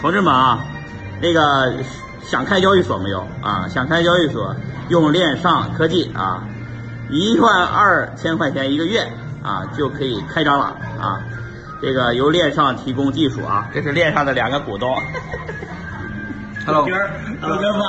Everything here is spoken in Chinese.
同志们啊，那个想开交易所没有啊？想开交易所，用链上科技啊，一万二千块钱一个月啊，就可以开张了啊。这个由链上提供技术啊，这是链上的两个股东。Hello，老哥吗？